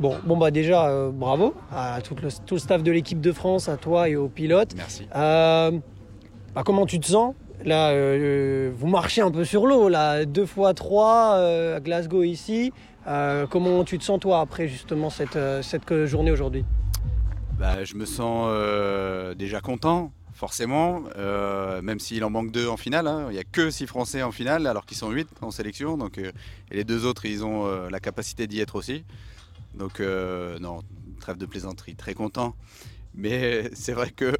Bon, bon bah déjà, euh, bravo à tout le, tout le staff de l'équipe de France, à toi et aux pilotes. Merci. Euh, bah, comment tu te sens? Là, euh, vous marchez un peu sur l'eau, là, deux fois trois euh, à Glasgow ici. Euh, comment tu te sens toi après justement cette, cette journée aujourd'hui? Bah, je me sens euh, déjà content, forcément, euh, même s'il en manque deux en finale. hein. Il n'y a que six Français en finale, alors qu'ils sont huit en sélection. Donc, euh, et les deux autres, ils ont euh, la capacité d'y être aussi. Donc, euh, non, trêve de plaisanterie, très content. Mais c'est vrai que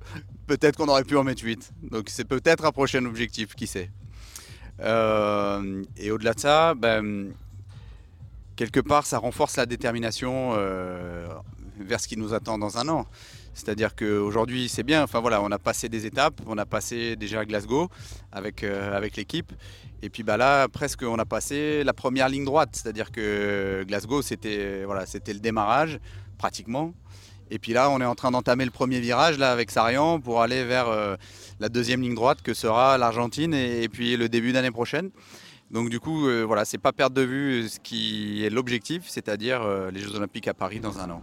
peut-être qu'on aurait pu en mettre 8. Donc c'est peut-être un prochain objectif, qui sait. Euh, et au-delà de ça, ben, quelque part, ça renforce la détermination euh, vers ce qui nous attend dans un an. C'est-à-dire qu'aujourd'hui, c'est bien. Enfin on a passé des étapes. On a passé déjà à Glasgow avec, euh, l'équipe. Et puis bah là, presque, on a passé la première ligne droite. C'est-à-dire que Glasgow, c'était le démarrage, pratiquement. Et puis là, on est en train d'entamer le premier virage là avec Sarian pour aller vers euh, la deuxième ligne droite que sera l'Argentine et, et puis le début d'année prochaine. Donc du coup, euh, voilà, c'est pas perdre de vue ce qui est l'objectif, c'est-à-dire euh, les Jeux Olympiques à Paris dans un an.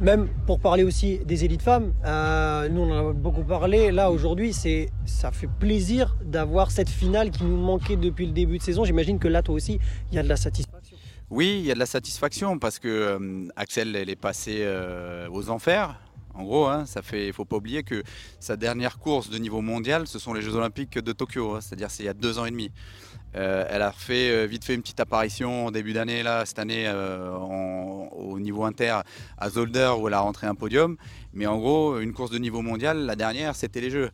Même pour parler aussi des élites femmes, euh, nous on en a beaucoup parlé. Là aujourd'hui, c'est ça fait plaisir d'avoir cette finale qui nous manquait depuis le début de saison. J'imagine que là, toi aussi, il y a de la satisfaction. Oui, il y a de la satisfaction parce que euh, Axel, elle est passée euh, aux enfers. En gros, hein, ça fait, faut pas oublier que sa dernière course de niveau mondial, ce sont les Jeux Olympiques de Tokyo, hein, c'est-à-dire c'est il y a deux ans et demi. Elle a fait vite fait une petite apparition en début d'année là, cette année en- au niveau inter à Zolder où elle a rentré un podium. Mais en gros, une course de niveau mondial, la dernière, c'était les Jeux.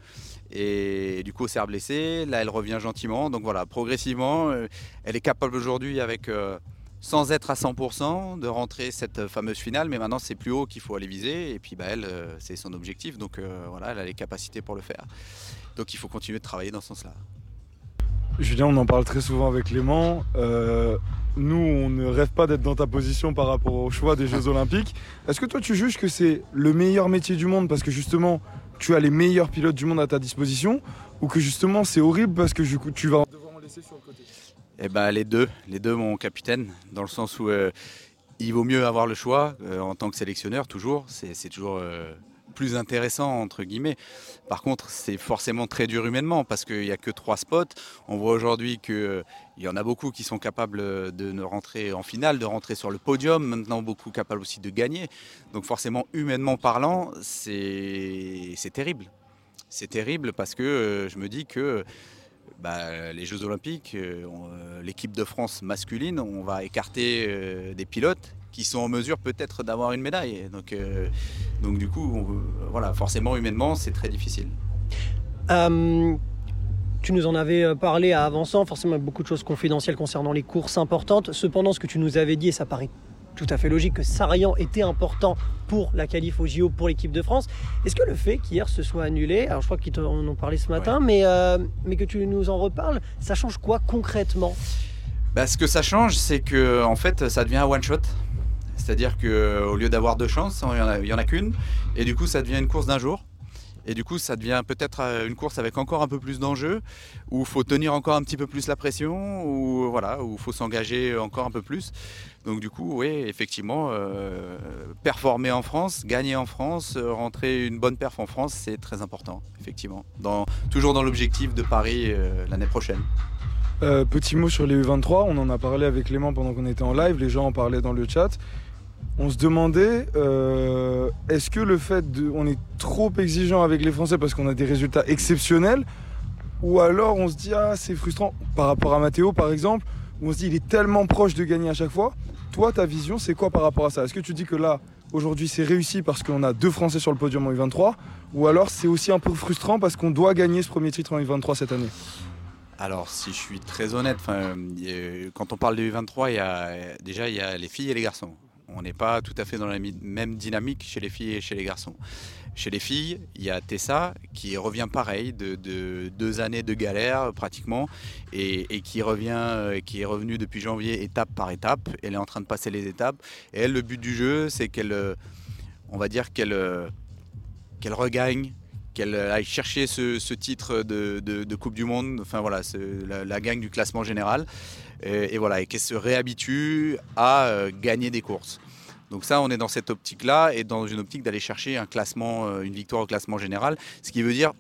Et du coup, elle s'est blessée. Là, elle revient gentiment. Donc voilà, progressivement, euh, elle est capable aujourd'hui avec euh, sans être à 100% de rentrer cette fameuse finale, mais maintenant c'est plus haut qu'il faut aller viser, et puis bah, elle, euh, c'est son objectif, donc voilà, elle a les capacités pour le faire. Donc il faut continuer de travailler dans ce sens-là. Julien, on en parle très souvent avec Clément. Euh, nous, on ne rêve pas d'être dans ta position par rapport au choix des Jeux Olympiques. Est-ce que toi, tu juges que c'est le meilleur métier du monde parce que justement, tu as les meilleurs pilotes du monde à ta disposition ou que justement, c'est horrible parce que tu vas devoir en laisser sur le côté? Et bah les deux, les deux mon capitaine, dans le sens où euh, il vaut mieux avoir le choix euh, en tant que sélectionneur, toujours, c'est c'est toujours euh, plus intéressant, entre guillemets. Par contre, c'est forcément très dur humainement parce qu'il n'y a que trois spots. On voit aujourd'hui qu'il y en a beaucoup qui sont capables de ne rentrer en finale, de rentrer sur le podium, maintenant beaucoup capables aussi de gagner. Donc forcément, humainement parlant, c'est terrible. C'est terrible parce que euh, je me dis que bah, les Jeux Olympiques, euh, euh, l'équipe de France masculine, on va écarter euh, des pilotes qui sont en mesure peut-être d'avoir une médaille. Donc, euh, donc du coup, on- voilà, forcément humainement, c'est très difficile. Euh, tu nous en avais euh, parlé à avançant, forcément beaucoup de choses confidentielles concernant les courses importantes. Cependant, ce que tu nous avais dit, et ça paraît tout à fait logique, que Sarian était important pour la qualif au JO pour l'équipe de France. Est-ce que le fait qu'hier ce soit annulé, alors je crois qu'ils en ont parlé ce matin, mais, euh, mais que tu nous en reparles, ça change quoi concrètement? Bah, ce que ça change, c'est que en fait, ça devient un one shot. C'est-à-dire que au lieu d'avoir deux chances, il y en a, il y en a qu'une, et du coup, ça devient une course d'un jour. Et du coup, ça devient peut-être euh, une course avec encore un peu plus d'enjeux, où il faut tenir encore un petit peu plus la pression, ou voilà, où il faut s'engager encore un peu plus. Donc du coup, oui, effectivement, euh, performer en France, gagner en France, euh, rentrer une bonne perf en France, c'est très important, effectivement. Toujours dans l'objectif de Paris euh, l'année prochaine. Euh, petit mot sur les U23, on en a parlé avec Clément pendant qu'on était en live, les gens en parlaient dans le chat. On se demandait, euh, est-ce que le fait de, on est trop exigeant avec les Français parce qu'on a des résultats exceptionnels, ou alors on se dit ah c'est frustrant par rapport à Mathéo par exemple, où on se dit il est tellement proche de gagner à chaque fois. Toi ta vision c'est quoi par rapport à ça? Est-ce que tu dis que là aujourd'hui c'est réussi parce qu'on a deux Français sur le podium en U23, ou alors c'est aussi un peu frustrant parce qu'on doit gagner ce premier titre en U23 cette année? Alors, si je suis très honnête, euh, quand on parle de U23, il y a, déjà il y a les filles et les garçons. On n'est pas tout à fait dans la même dynamique chez les filles et chez les garçons. Chez les filles, il y a Tessa qui revient pareil de, de deux années de galère pratiquement et, qui revient, euh, qui est revenue depuis janvier étape par étape. Elle est en train de passer les étapes. Et elle, le but du jeu, c'est qu'elle, euh, on va dire qu'elle, euh, qu'elle regagne, qu'elle aille chercher ce, titre de, Coupe du Monde, enfin voilà, la, gagne du classement général, et, voilà, et qu'elle se réhabitue à euh, gagner des courses. Donc ça, on est dans cette optique-là et dans une optique d'aller chercher un classement, euh, une victoire au classement général, ce qui veut dire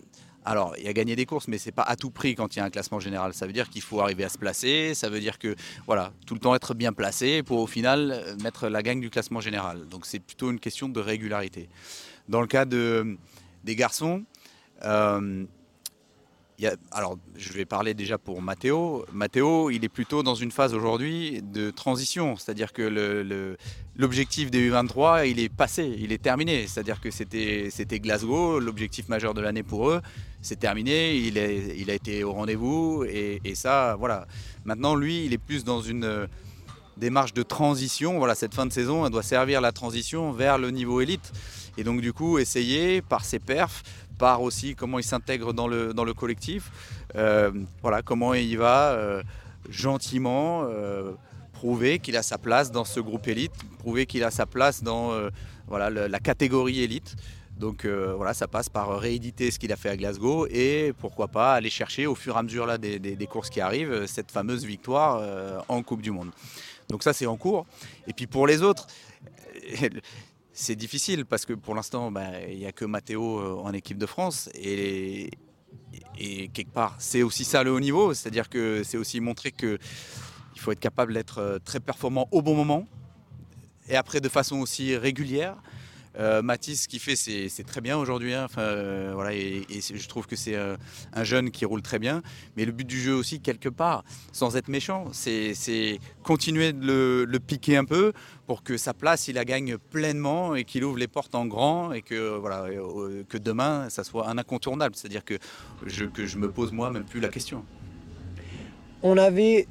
alors, il y a gagné des courses, mais c'est pas à tout prix quand il y a un classement général. Ça veut dire qu'il faut arriver à se placer. Ça veut dire que, voilà, tout le temps être bien placé pour au final euh, mettre la gagne du classement général. Donc, c'est plutôt une question de régularité. Dans le cas de, des garçons, euh, alors, je vais parler déjà pour Matteo. Matteo, il est plutôt dans une phase aujourd'hui de transition, c'est-à-dire que l'objectif des U23, il est passé, il est terminé. C'est-à-dire que c'était Glasgow, l'objectif majeur de l'année pour eux, c'est terminé, il, a été au rendez-vous, et, ça, voilà. Maintenant, lui, il est plus dans une démarche de transition. Voilà, cette fin de saison, elle doit servir la transition vers le niveau élite. Et donc, du coup, essayer par ses perfs par aussi comment il s'intègre dans le, collectif, euh, voilà, comment il va euh, gentiment euh, prouver qu'il a sa place dans ce groupe élite, prouver qu'il a sa place dans voilà, la catégorie élite. Donc voilà, ça passe par rééditer ce qu'il a fait à Glasgow et pourquoi pas aller chercher au fur et à mesure des, courses qui arrivent cette fameuse victoire en Coupe du Monde. Donc ça c'est en cours. Et puis pour les autres, c'est difficile parce que pour l'instant, bah, il n'y a que Matteo euh, en équipe de France. Et, et quelque part, c'est aussi ça le haut niveau. C'est-à-dire que c'est aussi montrer qu'il faut être capable d'être euh, très performant au bon moment et après de façon aussi régulière. Euh, Mathis, ce qu'il fait, c'est très bien aujourd'hui. Hein. Enfin, euh, voilà, et, je trouve que c'est euh, un jeune qui roule très bien. Mais le but du jeu aussi, quelque part, sans être méchant, c'est continuer de le, piquer un peu pour que sa place, il la gagne pleinement et qu'il ouvre les portes en grand et que, voilà, que demain, ça soit un incontournable. C'est-à-dire que je, que je me pose moi même plus la question. On avait,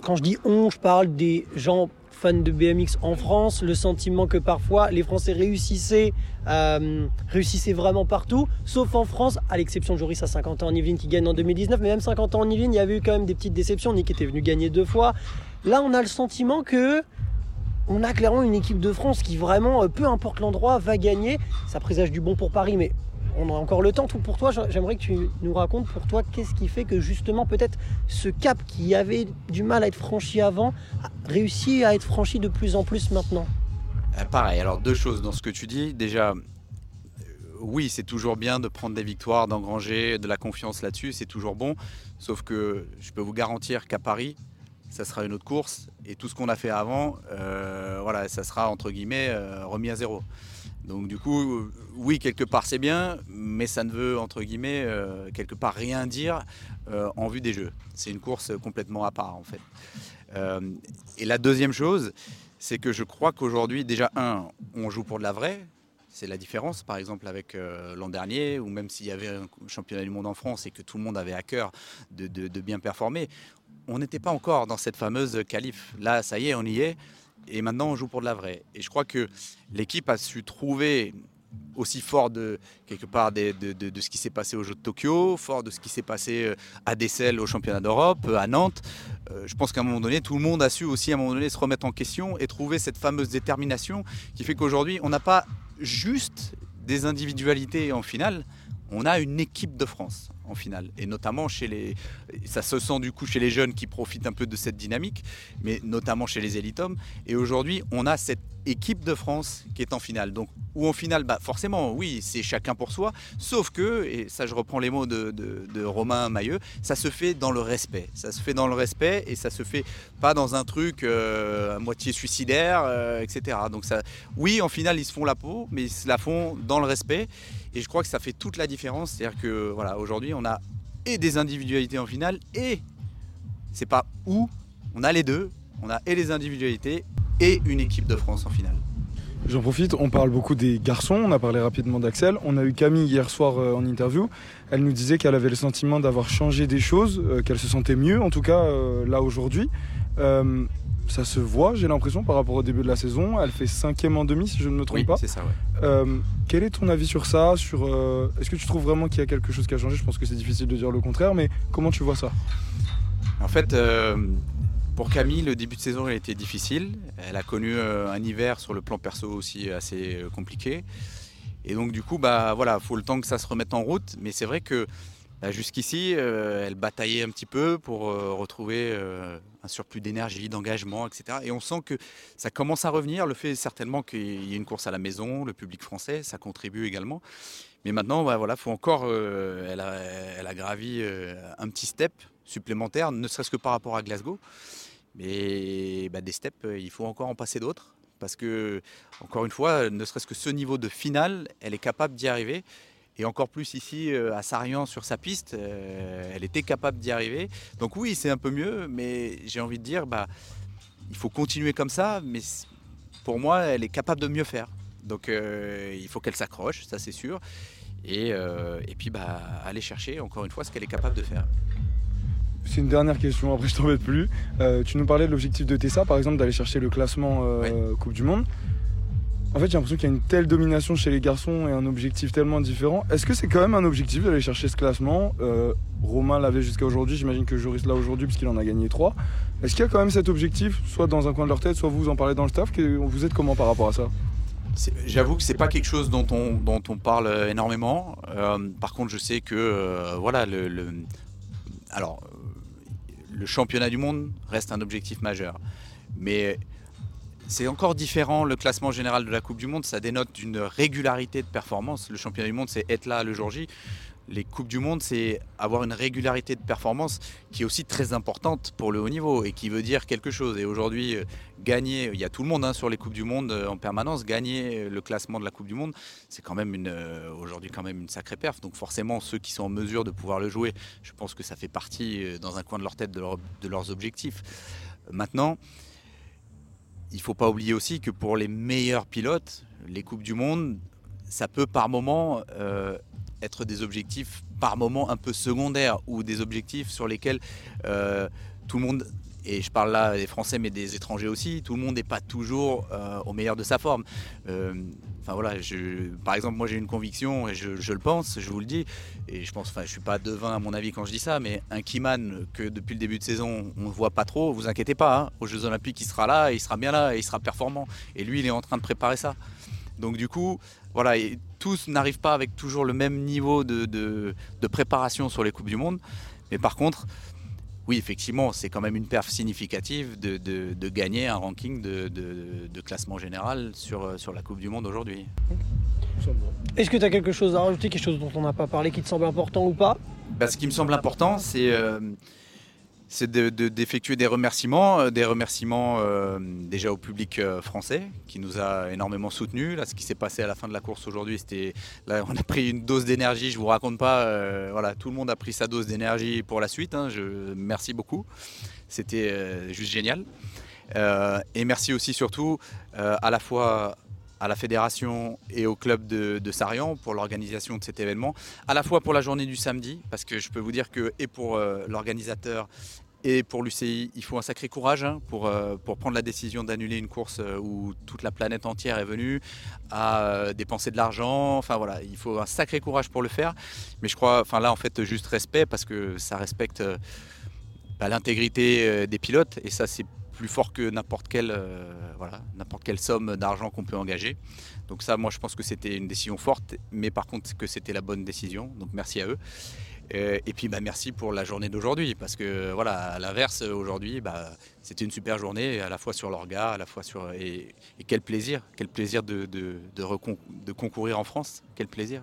quand je dis on, je parle des gens fans de BMX en France, le sentiment que parfois les Français réussissaient, euh, réussissaient vraiment partout, sauf en France, à l'exception de Joris à 50 ans en Yvelines qui gagne en 2019, mais même 50 ans en Yvelines, il y avait eu quand même des petites déceptions. Nick était venu gagner deux fois. Là, on a le sentiment que on a clairement une équipe de France qui vraiment, euh, peu importe l'endroit, va gagner. Ça présage du bon pour Paris, mais on a encore le temps. Pour toi, j'aimerais que tu nous racontes pour toi qu'est-ce qui fait que justement peut-être ce cap qui avait du mal à être franchi avant réussi à être franchi de plus en plus maintenant. Euh, pareil, alors deux choses dans ce que tu dis. Déjà, euh, oui, c'est toujours bien de prendre des victoires, d'engranger de la confiance là-dessus, c'est toujours bon. Sauf que je peux vous garantir qu'à Paris, ça sera une autre course et tout ce qu'on a fait avant, euh, voilà, ça sera entre guillemets remis à zéro. Donc du coup, oui, quelque part c'est bien, mais ça ne veut, entre guillemets, quelque part rien dire en vue des jeux. C'est une course complètement à part, en fait. Et la deuxième chose, c'est que je crois qu'aujourd'hui, déjà, un, on joue pour de la vraie. C'est la différence, par exemple, avec l'an dernier, ou même s'il y avait un championnat du monde en France et que tout le monde avait à cœur de, de bien performer, on n'était pas encore dans cette fameuse qualif. Là, ça y est, on y est et maintenant on joue pour de la vraie. Et je crois que l'équipe a su trouver aussi fort de quelque part de, ce qui s'est passé au Jeux de Tokyo, fort de ce qui s'est passé euh, à Dessel au championnat d'Europe, euh, à Nantes. Euh, je pense qu'à un moment donné, tout le monde a su aussi à un moment donné se remettre en question et trouver cette fameuse détermination qui fait qu'aujourd'hui, on n'a pas juste des individualités en finale, on a une équipe de France en finale. Et notamment chez les. Ça se sent du coup chez les jeunes qui profitent un peu de cette dynamique, mais notamment chez les élites hommes. Et aujourd'hui, on a cette équipe de France qui est en finale. Donc, ou en finale, bah forcément, oui, c'est chacun pour soi. Sauf que, et ça, je reprends les mots de, Romain Mailleux, ça se fait dans le respect. Ça se fait dans le respect et ça se fait pas dans un truc euh, à moitié suicidaire, euh, etc. Donc, ça, oui, en finale, ils se font la peau, mais ils se la font dans le respect. Et je crois que ça fait toute la différence. C'est-à-dire que voilà, aujourd'hui, on a et des individualités en finale et c'est pas où, on a les deux. On a et les individualités et une équipe de France en finale. J'en profite, on parle beaucoup des garçons, on a parlé rapidement d'Axel. On a eu Camille hier soir euh, en interview. Elle nous disait qu'elle avait le sentiment d'avoir changé des choses, euh, qu'elle se sentait mieux, en tout cas euh, là aujourd'hui ça se voit, j'ai l'impression, par rapport au début de la saison. Elle fait cinquième en demi, si je ne me trompe oui, pas. c'est ça, ouais. Euh, quel est ton avis sur ça sur, euh, Est-ce que tu trouves vraiment qu'il y a quelque chose qui a changé? Je pense que c'est difficile de dire le contraire, mais comment tu vois ça? En fait, euh, pour Camille, le début de saison a été difficile. Elle a connu un hiver sur le plan perso aussi assez compliqué. Et donc, du coup, bah voilà, faut le temps que ça se remette en route. Mais c'est vrai que Bah, jusqu'ici, elle bataillait un petit peu pour retrouver un surplus d'énergie, d'engagement, etc. Et on sent que ça commence à revenir. Le fait certainement qu'il y ait une course à la maison, le public français, ça contribue également. Mais maintenant, bah, voilà, faut encore. elle, a, elle, a, gravi un petit step supplémentaire, ne serait-ce que par rapport à Glasgow. Mais bah, des steps, il faut encore en passer d'autres. Parce que, encore une fois, ne serait-ce que ce niveau de finale, elle est capable d'y arriver. Et encore plus ici euh, à Sarian sur sa piste, euh, elle était capable d'y arriver. Donc oui, c'est un peu mieux, mais j'ai envie de dire, bah, il faut continuer comme ça, mais pour moi, elle est capable de mieux faire. Donc euh, il faut qu'elle s'accroche, ça c'est sûr. Et, et, puis bah, aller chercher encore une fois ce qu'elle est capable de faire. C'est une dernière question, après je t'embête plus. tu nous parlais de l'objectif de Tessa, par exemple, d'aller chercher le classement Coupe du Monde. En fait, j'ai l'impression qu'il y a une telle domination chez les garçons et un objectif tellement différent. Est-ce que c'est quand même un objectif d'aller chercher ce classement euh, Romain l'avait jusqu'à aujourd'hui, j'imagine que Joris l'a aujourd'hui puisqu'il en a gagné 3. Est-ce qu'il y a quand même cet objectif, soit dans un coin de leur tête, soit vous en parlez dans le staff Vous êtes comment par rapport à ça? J'avoue que c'est pas quelque chose dont on, dont on parle énormément. Euh, par contre, je sais que euh, voilà, le, le, alors, le championnat du monde reste un objectif majeur. Mais c'est encore différent le classement général de la Coupe du Monde, ça dénote une régularité de performance. Le championnat du monde, c'est être là le jour J. Les Coupes du Monde, c'est avoir une régularité de performance qui est aussi très importante pour le haut niveau et qui veut dire quelque chose. Et aujourd'hui, euh, gagner, il y a tout le monde hein, sur les Coupes du Monde euh, en permanence, gagner le classement de la Coupe du Monde, c'est quand même euh, aujourd'hui quand même une sacrée perf. Donc forcément, ceux qui sont en mesure de pouvoir le jouer, je pense que ça fait partie dans un coin de leur tête de leurs objectifs. Maintenant, il ne faut pas oublier aussi que pour les meilleurs pilotes, les Coupes du Monde, ça peut par moment euh, être des objectifs par moment un peu secondaires ou des objectifs sur lesquels euh, tout le monde, et je parle là des Français mais des étrangers aussi, tout le monde n'est pas toujours euh, au meilleur de sa forme. Enfin voilà, par exemple, moi j'ai une conviction et je, le pense, je vous le dis, et je pense, enfin je suis pas devin à mon avis quand je dis ça, mais un Kiman que depuis le début de saison on ne voit pas trop, vous inquiétez pas, hein, aux Jeux Olympiques il sera là, il sera bien là, et il sera performant. Et lui il est en train de préparer ça. Donc du coup, voilà, et tous n'arrivent pas avec toujours le même niveau de, de préparation sur les Coupes du Monde, mais par contre, oui, effectivement, c'est quand même une perf significative de, gagner un ranking de, classement général sur, sur la Coupe du Monde aujourd'hui. Est-ce que tu as quelque chose à rajouter, quelque chose dont on n'a pas parlé qui te semble important ou pas? Bah, Ce qui me semble important, c'est euh, c'est d'effectuer des remerciements, euh, des remerciements euh, déjà au public euh, français qui nous a énormément soutenus. Là, ce qui s'est passé à la fin de la course aujourd'hui, c'était là, on a pris une dose d'énergie. Je vous raconte pas, voilà, tout le monde a pris sa dose d'énergie pour la suite. Hein. je merci beaucoup, c'était juste génial. et merci aussi surtout à la fois à la fédération et au club de, de Sarian pour l'organisation de cet événement, à la fois pour la journée du samedi, parce que je peux vous dire que et pour l'organisateur et pour l'UCI, il faut un sacré courage hein, pour, euh, pour prendre la décision d'annuler une course euh, où toute la planète entière est venue à euh, dépenser de l'argent. Enfin voilà, il faut un sacré courage pour le faire. Mais je crois, enfin là en fait, juste respect parce que ça respecte bah, l'intégrité des pilotes et ça c'est plus fort que n'importe quelle, voilà, n'importe quelle somme d'argent qu'on peut engager. Donc ça, moi je pense que c'était une décision forte, mais par contre que c'était la bonne décision. Donc merci à eux. Euh, et puis bah, merci pour la journée d'aujourd'hui, parce que voilà, à l'inverse, aujourd'hui, bah, c'était une super journée, à la fois sur l'orga, à la fois sur. Et, quel plaisir, quel plaisir de, de concourir en France, quel plaisir.